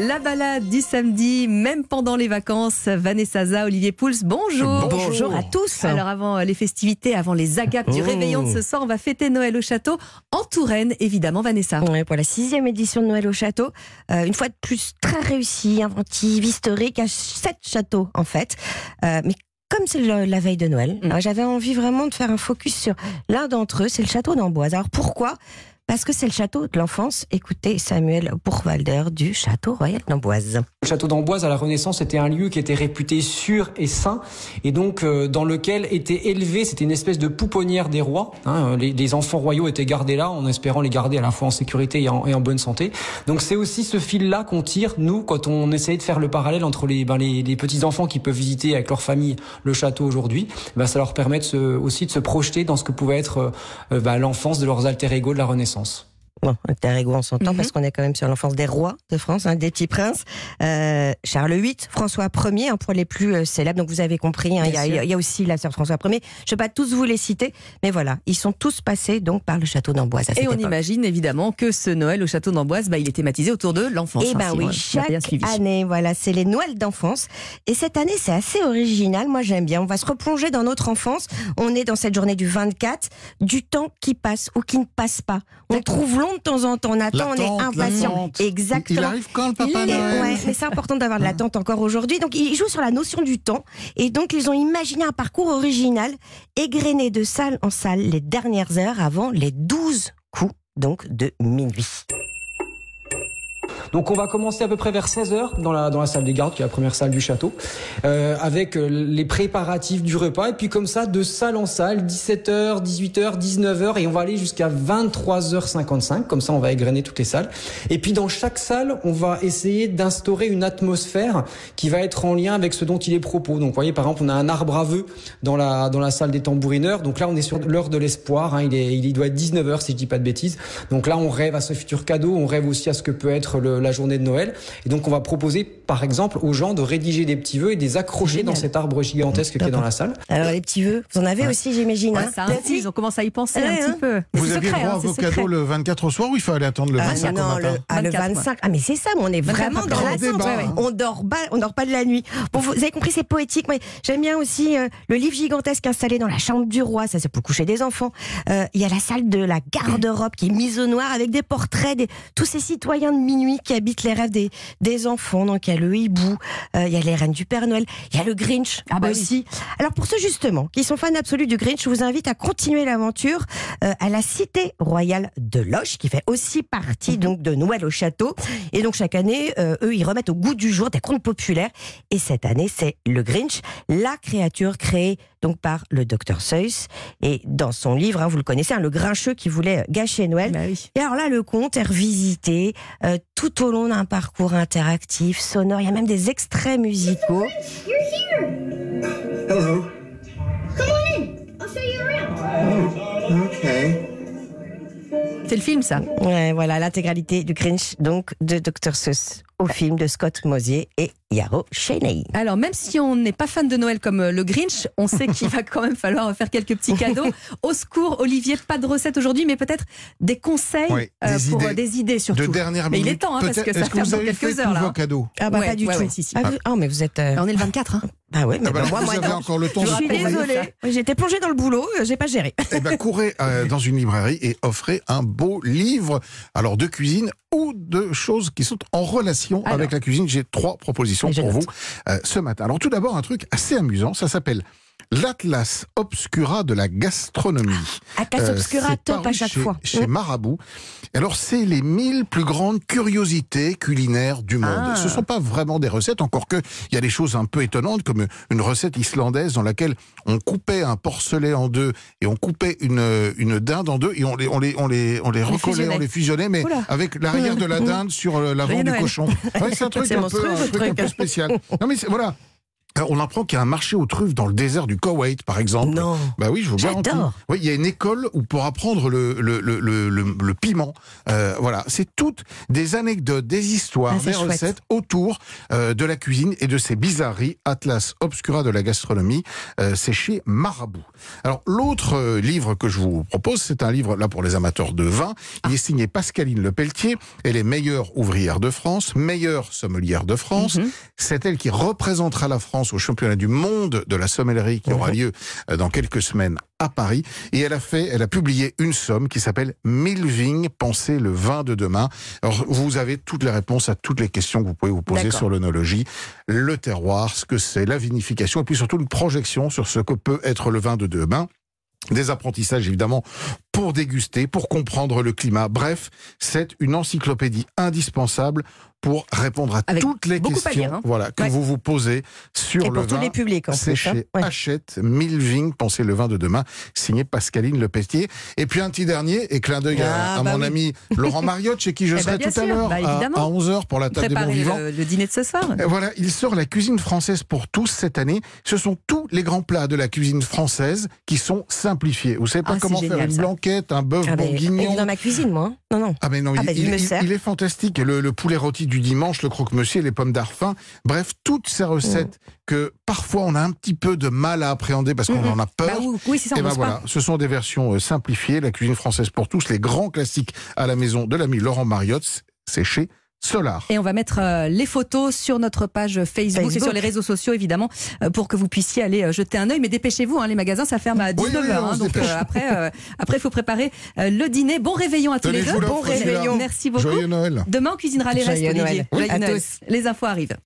La balade du samedi, même pendant les vacances. Vanessa Za, Olivier Pouls, bonjour. Bonjour à tous. Alors avant les festivités, avant les agapes du Oh. réveillon de ce soir, on va fêter Noël au château en Touraine, évidemment, Vanessa. Ouais, pour la sixième édition de Noël au château, euh, une fois de plus très réussie, inventive, historique, à sept châteaux en fait. Euh, mais comme c'est la veille de Noël, Mm. euh, j'avais envie vraiment de faire un focus sur l'un d'entre eux, c'est le château d'Amboise. Alors pourquoi Parce que c'est le château de l'enfance. Écoutez Samuel Bourwalder du château royal d'Amboise. Le château d'Amboise à la Renaissance était un lieu qui était réputé sûr et saint et donc euh, dans lequel était élevé, c'était une espèce de pouponnière des rois. hein, les, les enfants royaux étaient gardés là en espérant les garder à la fois en sécurité et en, bonne santé. Donc c'est aussi ce fil-là qu'on tire nous quand on essaye de faire le parallèle entre les, ben, les, les petits enfants qui peuvent visiter avec leur famille le château aujourd'hui. Ben, ça leur permet de se, aussi de se projeter dans ce que pouvait être euh, ben, l'enfance de leurs alter ego de la Renaissance sens. Bon, alter ego, on s'entend Mhm. parce qu'on est quand même sur l'enfance des rois de France, hein, des petits princes. Euh, Charles VIII, François Ier, hein, pour les plus euh, célèbres. Donc vous avez compris, hein, il y, a- y aussi la sœur François Ier. Je ne vais pas tous vous les citer, mais voilà, ils sont tous passés donc par le château d'Amboise. Et on époque. imagine évidemment que ce Noël au château d'Amboise, bah, il est thématisé autour de l'enfance. Eh hein, ben si oui, chaque année, voilà, c'est les Noëls d'enfance. Et cette année, c'est assez original. Moi, j'aime bien. On va se replonger dans notre enfance. On est dans cette journée du 24, du temps qui passe ou qui ne passe pas. On trouve long de temps en temps. On attend, on est impatient. Exactement. Il arrive quand le Papa Noël ouais, mais c'est important d'avoir de l'attente encore aujourd'hui. Donc, ils jouent sur la notion du temps. Et donc, ils ont imaginé un parcours original, égrené de salle en salle les dernières heures avant les 12 coups, donc, de minuit. Donc on va commencer à peu près vers 16h dans la, dans la salle des gardes, qui est la première salle du château, euh, avec euh, les préparatifs du repas. Et puis comme ça, de salle en salle, 17h, 18h, 19h, et on va aller jusqu'à 23h55. Comme ça, on va égrener toutes les salles. Et puis dans chaque salle, on va essayer d'instaurer une atmosphère qui va être en lien avec ce dont il est propos. Donc vous voyez, par exemple, on a un arbre à vœux dans la, dans la salle des tambourineurs. Donc là, on est sur l'heure de l'espoir. Hein. Il, est, il doit être 19h, si je dis pas de bêtises. Donc là, on rêve à ce futur cadeau. On rêve aussi à ce que peut être le- la journée de Noël. Et donc, on va proposer, par exemple, aux gens de rédiger des petits vœux et de les accrocher Génial. dans cet arbre gigantesque qui est dans la salle. Alors, les petits vœux, vous en avez aussi, j'imagine. Ouais, hein ça Des infuse, on commence à y penser Ouais, un hein. petit peu. Mais Vous aviez secret, droit hein, à vos secret. cadeaux le 24 au soir ou il fallait attendre le Ah, 25 non, au le, matin ah, le 24, 25. Ah, mais c'est ça, mais on est 24 vraiment dans la. On dort pas, on dort pas de la nuit. Bon, vous avez compris, c'est poétique. Mais j'aime bien aussi euh, le livre gigantesque installé dans la chambre du roi. Ça, c'est pour coucher des enfants. Euh, Il y a la salle de la garde-robe qui est mise au noir avec des portraits de tous ces citoyens de minuit qui habitent les rêves des, des enfants. Donc, il y a le hibou, euh, il y a les reines du Père Noël, il y a le Grinch Ah bah oui. aussi. Alors, pour ceux justement qui sont fans absolus du Grinch, je vous invite à continuer l'aventure euh, à la cité royale de Loche, qui fait aussi partie donc de Noël au château. Et donc chaque année, euh, eux, ils remettent au goût du jour des contes populaires. Et cette année, c'est le Grinch, la créature créée donc par le docteur Seuss. Et dans son livre, hein, vous le connaissez, hein, le grincheux qui voulait gâcher Noël. Bah oui. Et alors là, le conte est revisité euh, tout au long d'un parcours interactif, sonore. Il y a même des extraits musicaux. You're here. Hello. Come on in. I'll show you around. Okay. C'est le film, ça. Ouais, voilà l'intégralité du Grinch, donc de Dr. Seuss au film de Scott Mosier et Yarrow Cheney. Alors, même si on n'est pas fan de Noël comme euh, le Grinch, on sait qu'il va quand même falloir faire quelques petits cadeaux. Au secours, Olivier, pas de recette aujourd'hui, mais peut-être des conseils Oui, euh, des pour idées. euh, des idées De surtout. dernière Mais il minute. est temps, hein, parce que ça avez quelques fait heures, tous là, vos cadeaux? Ah bah Ouais, pas du ouais, tout. ouais, si, si. Ah, vous- ah, mais vous êtes. euh, On est le 24, hein. Ah ouais, mais Ah bah, bah, moi, Vous moi, avez non. encore le temps Je suis désolée. J'étais plongée dans le boulot, euh, j'ai pas géré. Eh ben, courez euh, dans une librairie et offrez un beau livre, alors de cuisine ou de choses qui sont en relation Alors. avec la cuisine. J'ai trois propositions pour note. vous euh, ce matin. Alors tout d'abord, un truc assez amusant, ça s'appelle l'Atlas Obscura de la gastronomie. À Casse Euh, Obscura, c'est top à chaque chez, fois. Chez Mm. Marabout. Alors, c'est les 1000 plus grandes curiosités culinaires du monde. Ah. Ce ne sont pas vraiment des recettes, encore que il y a des choses un peu étonnantes, comme une recette islandaise dans laquelle on coupait un porcelet en deux et on coupait une, une dinde en deux et on les, on les, on les, on les recollait, on les fusionnait, mais Oula. avec l'arrière de la dinde sur euh, l'avant du cochon. Ouais, c'est un truc, un peu, un truc un peu spécial. Non, mais voilà. Alors, on apprend qu'il y a un marché aux truffes dans le désert du Koweït, par exemple. Non. Bah oui, je vous J'adore. garantis. Oui, il y a une école où pour apprendre le, le, le, le, le- le piment. Euh, voilà, c'est toutes des anecdotes, des histoires, Ah, des chouette. recettes autour euh, de la cuisine et de ses bizarreries. Atlas Obscura de la gastronomie, euh, c'est chez Marabout. Alors, l'autre euh, livre que je vous propose, c'est un livre là pour les amateurs de vin. Il est signé Pascaline Lepelletier. Elle est meilleure ouvrière de France, meilleure sommelière de France. Mhm. C'est elle qui représentera la France au championnat du monde de la sommellerie qui aura lieu euh, dans quelques semaines à Paris. Et elle a fait, elle a publié une somme qui s'appelle Mille vignes, pensez le vin de demain. Alors, vous avez toutes les réponses à toutes les questions que vous pouvez vous poser sur l'œnologie, le terroir, ce que c'est, la vinification, et puis surtout une projection sur ce que peut être le vin de demain. Des apprentissages évidemment pour déguster, pour comprendre le climat. Bref, c'est une encyclopédie indispensable pour répondre à Avec toutes les questions lire, hein. voilà, que Ouais. vous vous posez sur Et le pour tous vin. les publics, en C'est hein. chez Ouais. Hachette, Mille vignes, pensez le vin de demain, signé Pascaline Lepestier. Et puis un petit dernier, et clin d'œil à, Ah, à bah mon oui. ami Laurent Mariotte, chez qui je Eh serai ben, tout à l'heure bah, à, évidemment. 11h pour la table des bons vivants. le, le dîner de ce soir. Et Voilà, il sort la cuisine française pour tous cette année. Ce sont tous les grands plats de la cuisine française qui sont simplifiés. Vous savez pas Ah, comment faire génial, une ça. blanquette, un bœuf Ah ben, bourguignon. il est dans ma cuisine, moi. hein. Non, non. Ah mais non, Ah il, ben, il- il il- sert. il est fantastique. Le, le poulet rôti du dimanche, le croque-monsieur, les pommes d'arfin. Bref, toutes ces recettes Mm. que parfois on a un petit peu de mal à appréhender parce qu'on en a peur. Bah oui, oui, Et ben voilà, pas. ce sont des versions euh, simplifiées. La cuisine française pour tous, les grands classiques à la maison de l'ami Laurent Mariotte, c'est chez Solar. Et on va mettre euh, les photos sur notre page Facebook, et sur les réseaux sociaux évidemment euh, pour que vous puissiez aller euh, jeter un œil. Mais dépêchez-vous, hein, les magasins ça ferme à Oui, 19h. oui, on se donc euh, après, euh, après il faut préparer le dîner. Bon réveillon à tous les deux. Bon réveillon. Merci beaucoup. Joyeux Noël. Demain on cuisinera les Joyeux restes, Noël. Olivier. Oui, Joyeux à Noël. tous. Les infos arrivent.